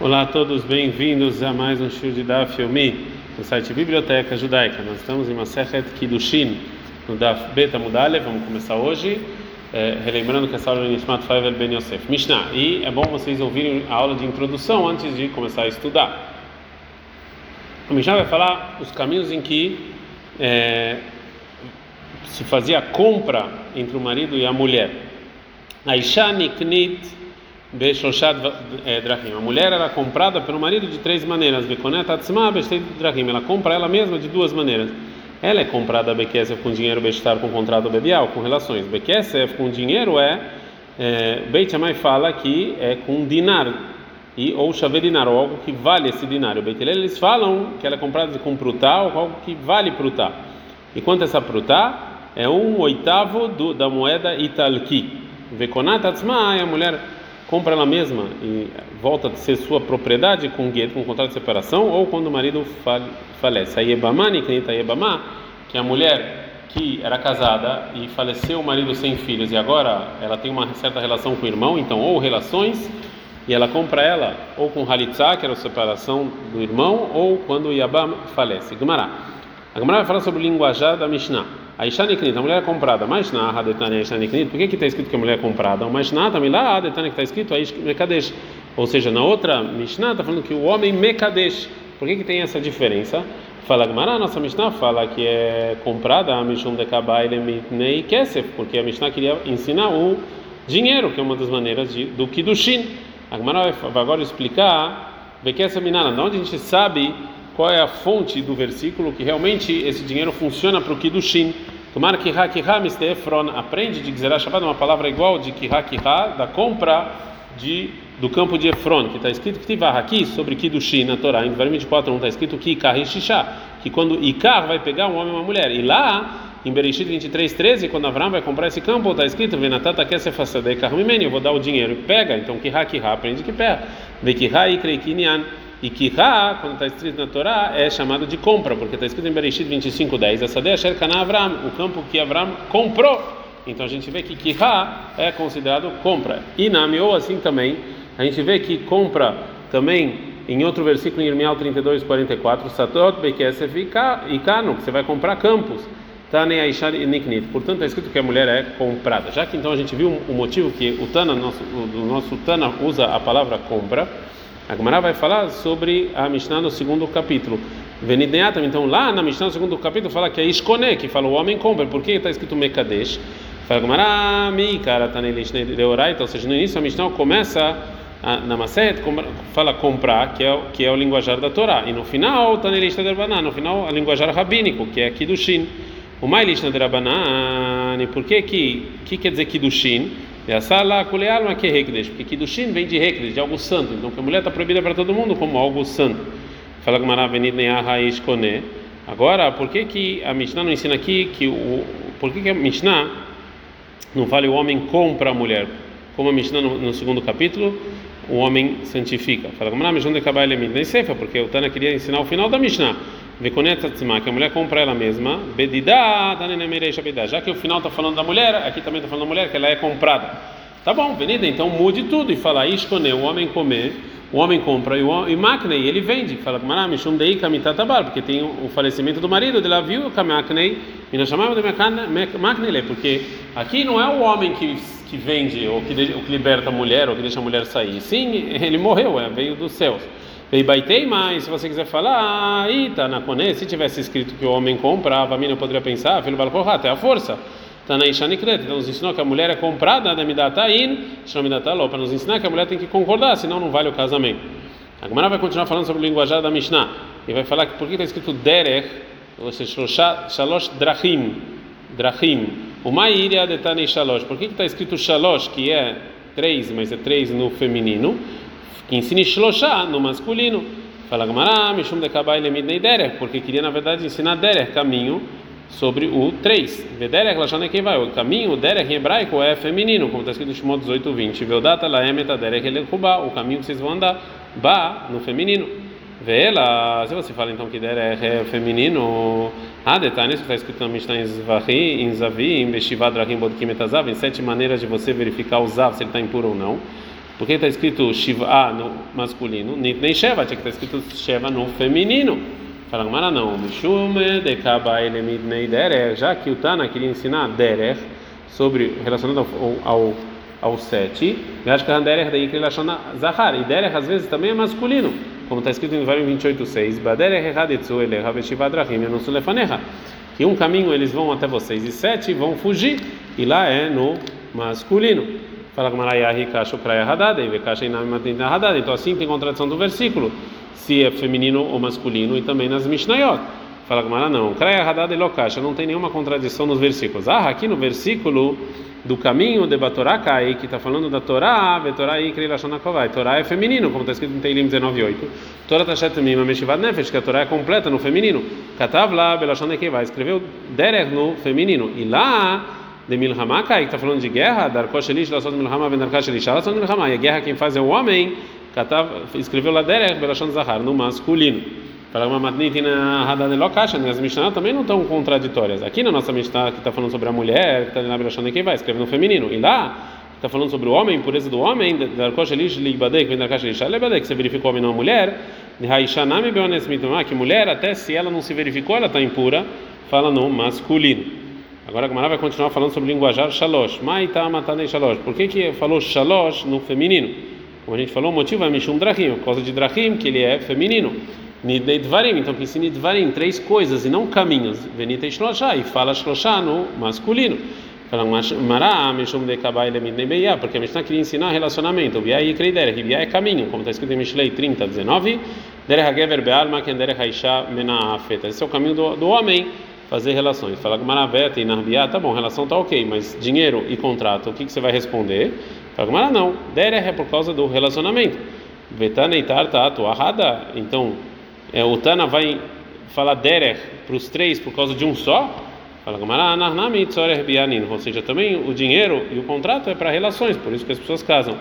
Olá a todos, bem-vindos a mais um show de Daf Yomi no site Biblioteca Judaica. Nós estamos em Masechet Kiddushin, no Daf Beta Mudale. Vamos começar hoje, é, relembrando que essa aula é Nishmat Faivel Ben Yosef. Mishnah, e é bom vocês ouvirem a aula de introdução antes de começar a estudar. O Mishnah vai falar os caminhos em que é, se fazia a compra entre o marido e a mulher. Aisha Niknit Beshoshat eh, Drahim. A mulher era comprada pelo marido de três maneiras. Drahim. Ela compra ela mesma de duas maneiras. Ela é comprada Bekesef com dinheiro, Bestar com contrato Bebial, com relações. Bekesef com dinheiro é. é Beit fala que é com dinar. E, ou chave dinar, ou algo que vale esse dinário. Beit eles falam que ela é comprada com prutá, ou algo que vale prutá. E quanto essa prutá? É um oitavo do, da moeda italki. Vekonat atzma, a mulher compra ela mesma e volta a ser sua propriedade com gueto, com contrato de separação, ou quando o marido falece. A Yebamá, que é a mulher que era casada e faleceu o marido sem filhos e agora ela tem uma certa relação com o irmão, então ou relações, e ela compra ela ou com Halitzá, que era a separação do irmão, ou quando o Yabam falece. Gumará. A Gumará vai falar sobre o linguajar da Mishnah. A Ishaniknit, a mulher é comprada, mas na Hadetania Ishaniknit, por que está escrito que a mulher é comprada? Mas na também lá Hadetania que está escrito a Mekadesh, ou seja, na outra Mishnah está falando que o homem Mekadesh. Por que que tem essa diferença? Fala Gemara, nossa Mishnah fala que é comprada a Mishum de Kabaile Mitnei Kesef, porque a Mishnah queria ensinar o dinheiro, que é uma das maneiras de, do Kiddushin. A Gemara vai agora explicar Bekesa Minana, de onde a gente sabe qual é a fonte do versículo que realmente esse dinheiro funciona para o Kiddushin. Tomara que ha kiha mistefron aprende de Gzerah Shabbat uma palavra igual de kiha kiha da compra de do campo de Efron, que está escrito que tiver aqui sobre Kiddushin na Torá, em Devarim 24, não está escrito que Ikar e Shisha, que quando Ikar vai pegar um homem e uma mulher, e lá em Bereshit 23, 13, quando Avram vai comprar esse campo, está escrito Venatata quer se fazer eu vou dar o dinheiro pega, então Kiha Kiha aprende que pega, Vekiha e Kreikinian. E Kihá, quando está escrito na Torá, é chamado de compra, porque está escrito em Bereshit 25:10, essa é Asher Kana Avram, o campo que Avram comprou. Então a gente vê que Kihá é considerado compra. E na ou assim também, a gente vê que compra também em outro versículo em Irmial 32:44, Satot Bekesef e Kano, que você vai comprar campos. Tane Aishar. Portanto, está escrito que a mulher é comprada. Já que então a gente viu o motivo que o Tana, nosso, o nosso Tana usa a palavra compra, a Gemara vai falar sobre a Mishnah no segundo capítulo. Venidneatam, então lá na Mishnah no segundo capítulo fala que é Ishkone, que fala o homem compra. Por que está escrito Mekadesh? Fala Gemara, mi cara tá deoraita, ou seja, no início a Mishnah começa na Maset, fala comprar, que é, que é o linguajar da Torá. E no final, tá na no final, a linguajar rabínico, que é Kiddushin. O Mailishna de Rabanan, por que que, que quer dizer Kiddushin? E a sala kulealma que hekdesh, porque Kiddushin vem de hekdesh, de algo santo. Então, que a mulher está proibida para todo mundo como algo santo. Fala que Maravenid Neaha Kone. Agora, por que que a Mishnah não ensina aqui que o por que que a Mishnah não fala o homem compra a mulher? Como a Mishnah no, no segundo capítulo, o homem santifica. Fala que Maravenid nem sefa, porque o Tana queria ensinar o final da Mishnah. Que a mulher compra ela mesma, já que o final está falando da mulher, aqui também está falando da mulher, que ela é comprada. Tá bom, venida, então mude tudo e fala Ishkone, o homem comer, o homem compra e o e ele vende. Fala Mishum Dei Kamitatabar, porque tem o falecimento do marido, de lá viu Kamaknei, e nós chamamos de Maknei, porque aqui não é o homem que, que vende, ou que, ou que liberta a mulher, ou que deixa a mulher sair. Sim, ele morreu, é, veio dos céus. Veibaitei mais, se você quiser falar, aí tá na Kone, se tivesse escrito que o homem comprava, a menina poderia pensar, filho balporra, até a força. Na Ishanikret, então nos ensinou que a mulher é comprada da Midatain, Shamidataló, para nos ensinar que a mulher tem que concordar, senão não vale o casamento. A Gemara vai continuar falando sobre o linguajar da Mishnah e vai falar que por que está escrito Derech, ou seja, Shalosh Drachim, Drachim, o Mairia de Tanei Shalosh, por que está escrito Shalosh, que é três, mas é três no feminino? Ensine Shloshá no masculino. Fala Gamara, Mishum de Kabai Lemidnei Derech, porque queria na verdade ensinar Derech, caminho, sobre o 3. Vederech Lashane quem vai. O caminho, Derech em hebraico é feminino, como está escrito no Shimon 18, 20. Veodata Laemeta Derech Elekuba, o caminho que vocês vão andar, Ba, no feminino. Vela, se você fala então que Derech é feminino, ah, detalhes que está escrito na Mishnah em Zvahi, em Zavi, em Beshivad Rahim Bodkim Etazav, em sete maneiras de você verificar o Zav, se ele está impuro ou não. Por que está escrito Shiva no masculino? Nem Sheva, tinha que estar escrito Sheva no feminino. Fala Gamara não. Mishume de Kaba Elemidnei Derech, já que o Tana queria ensinar Derech sobre relacionado ao, ao, ao sete. A Derech daí que ele achou Zahar. E Derech às vezes também é masculino, como está escrito em Vário 28:6. Baderech Hadetzu Elecha Veshivadrachim Yanusulefanecha. Que um caminho eles vão até vocês e sete vão fugir. E lá é no masculino. Fala com Marayahi Kasho Praia Hadada e Vekasha Inami Matinta Hadada. Então assim tem contradição do versículo, se é feminino ou masculino, e também nas Mishnayot. Fala com Mara não. Praia Hadada e Lokasha, não tem nenhuma contradição nos versículos. Ah, aqui no versículo do caminho de Batorá Kai, que está falando da Torá, Vetorá e Kreilashonakovai. Torá é feminino, como está escrito em Teilim 19.8. Torá Tashet Mima Meshivad Nefesh, que a Torá é completa no feminino. Katav lá, Belashonekevai, escreveu Derech no feminino. E lá de Milhamá, que está falando de guerra, Darkosh Elish, Lassot Milhamá, Vendarkash Elish, Lassot Milhamá, e a guerra quem faz é o homem, Katav, lá Derech, Belashon Zahar, no masculino. Para uma matnit na Hadad Lokasha, as Mishnah também não estão contraditórias. Aqui na nossa Mishnah, que está falando sobre a mulher, que está na Belashon quem vai, escreve no feminino. E lá, está falando sobre o homem, pureza do homem, Darkosh Elish, Libadek, Vendarkash Elish, Libadek, você verificou homem não mulher, Haishanami Beones Mitumah, que mulher, até se ela não se verificou, ela está impura, fala no masculino. Agora a Gamara vai continuar falando sobre linguajar shalosh. Maita matanei shalosh. Por que que falou shalosh no feminino? Como a gente falou, o motivo é mishum drachim, por causa de drachim, que ele é feminino. Nidnei dvarim, então que ensina dvarim, três coisas e não caminhos. Venita shloshá, e fala shloshá no masculino. Fala mará, mishum de kabai lemidnei beia, porque a Mishnah queria ensinar relacionamento. Bia e kreider, bia é caminho, como está escrito em Mishlei 30, 19. Derech hagever be'alma, ken derech haisha mena'afeta. Esse é o caminho do, do homem fazer relações. Fala que Maraveta e Narbiá, tá bom, relação tá ok, mas dinheiro e contrato, o que, que você vai responder? Fala que não, Derech é por causa do relacionamento. Vetana e Tarta Atuahada, então é, o Tana vai falar Derech para os três por causa de um só? Fala que Maranarnami Bianin, ou seja, também o dinheiro e o contrato é para relações, por isso que as pessoas casam.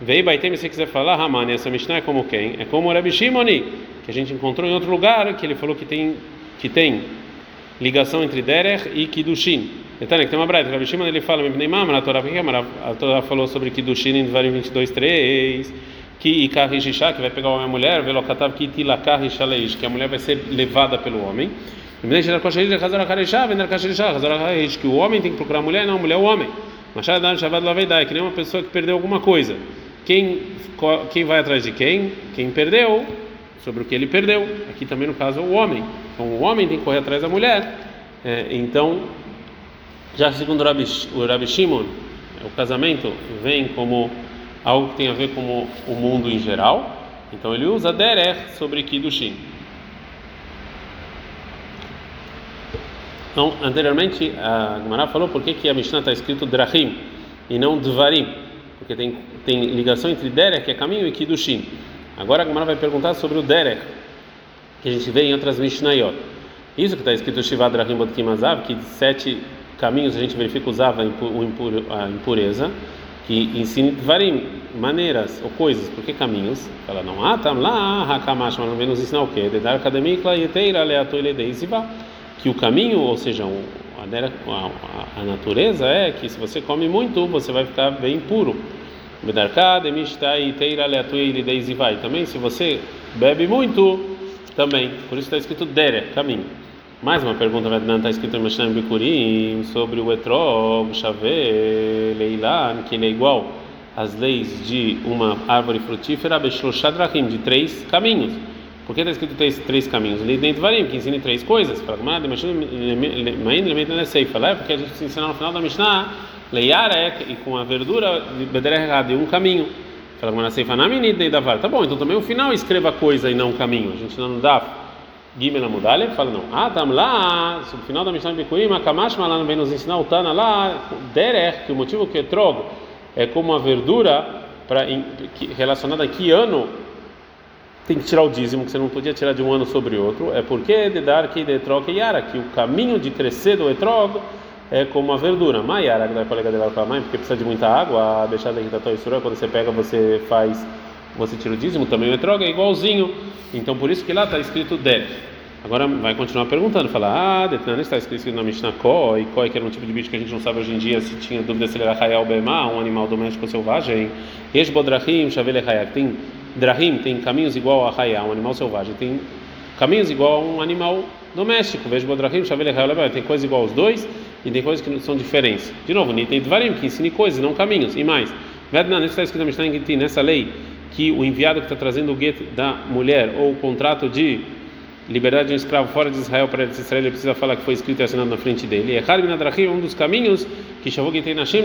Vei Baitem, se quiser falar, Ramani, essa Mishnah é como quem? É como o Rabi Shimoni, que a gente encontrou em outro lugar, que ele falou que tem que tem ligação entre Derech e Kiddushin. Então, tem uma braita, Rabi Shimon ele fala, a Torá, a Torá falou sobre Kiddushin em Dvarim 22, 3, que Ikar que vai pegar o homem e a mulher, Velokatav Kitilakar Rishaleish, que a mulher vai ser levada pelo homem. Que o homem tem que procurar a mulher, não a mulher é o homem. Machadam Shabbat Laveidai, que nem uma pessoa que perdeu alguma coisa. Quem, quem vai atrás de quem? Quem perdeu sobre o que ele perdeu. Aqui também no caso o homem. Então o homem tem que correr atrás da mulher. É, então, já segundo o Rabi, o Rabi Shimon, o casamento vem como algo que tem a ver com o mundo em geral. Então ele usa derech sobre kiddushin. Então, anteriormente, a Gemara falou por que, que a Mishnah está escrito Drahim e não Dvarim, porque tem, tem ligação entre Derech, que é caminho, e Kiddushin. Agora a Gemara vai perguntar sobre o Derech, que a gente vê em outras Mishnayot. Isso que está escrito Shivad Rahim Bodkim que de sete caminhos a gente verifica usava a impureza, que ensina varim, maneiras ou coisas, por que caminhos? Fala, não, tam lá, hakamash, mas não vem nos ensinar o quê? Dedar academicla e teira aleatoile deisiva, que o caminho, ou seja, a, natureza é que se você come muito, você vai ficar bem puro. Também, se você bebe muito, também. Por isso está escrito Dere, caminho. Mais uma pergunta, não está escrito em Mishnah Bikurim sobre o etrog, chave, leilan, que ele é igual às leis de uma árvore frutífera, Beshloshad de três caminhos. Por que está escrito três, três caminhos? Lident Varim, que ensina três coisas. Fala, mas é porque a gente se ensina no final da Mishnah Leiarek e com a verdura de Bedererrad, um caminho. Fala com a de Davar. Tá bom, então também o final escreva coisa e não caminho. A gente não dá Gimel Amudale, fala não. Ah, tam lá, no final da Mishnah a Kamash lá não vem nos ensinar o Tana lá, Derech, que o motivo que é trogo é como a verdura para relacionada a que ano tem que tirar o dízimo, que você não podia tirar de um ano sobre outro, é porque de dar que de troca e yara, que o caminho de crescer do etrog é como a verdura. Maiara, que dá colega dela com a mãe, porque precisa de muita água, a deixada da tua isura, quando você pega, você faz, você tira o dízimo, também o etroga é igualzinho. Então por isso que lá está escrito der. Agora vai continuar perguntando, fala, ah, Detnan, está escrito na Mishnah Koi, Koi que era um tipo de bicho que a gente não sabe hoje em dia se tinha dúvida se ele era Hayal Bema, um animal doméstico selvagem. Esbodrahim, Shavele Hayak, tem Drahim, tem caminhos igual a Hayal, um animal selvagem, tem caminhos igual a um animal doméstico. Vejo Bodrahim, Shavele Hayal tem coisas igual aos dois e tem coisas que são diferentes. De novo, tem Dvarim, que ensine coisas, não caminhos. E mais, Vednan, está escrito na Mishnah nessa lei que o enviado que está trazendo o gueto da mulher ou o contrato de liberdade de um escravo fora de Israel para Israel, ele precisa falar que foi escrito e assinado na frente dele. E Nadrahim, um dos caminhos que Shavuot tem na Shem,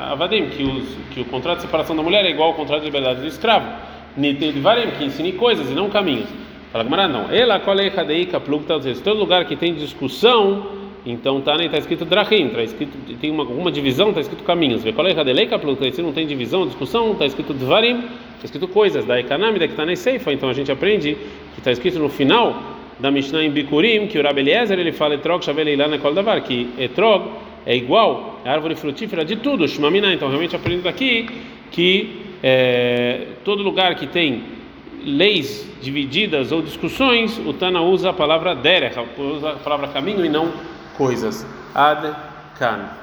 Avadim, que, os, que o contrato de separação da mulher é igual ao contrato de liberdade do escravo. Nitedvarim, que ensine coisas e não caminhos. Fala Gamara, não. Ela colei kadeika plugta, todo lugar que tem discussão, então tá, tá escrito drachim, tá escrito, tem uma, alguma divisão, tá escrito caminhos. Vê colei kadeleika plugta, se não tem divisão, discussão, tá escrito dvarim, tá escrito coisas. Da ekanami, da que tá na seifa, então a gente aprende que está escrito no final da Mishnah em Bikurim, que o Rabi Eliezer ele fala etrog shaveleilan ekol davar, que etrog é igual a árvore frutífera de tudo, shmamina. Então realmente aprendendo aqui que é, todo lugar que tem leis divididas ou discussões, o Tana usa a palavra derech, usa a palavra caminho e não coisas. Ad kan.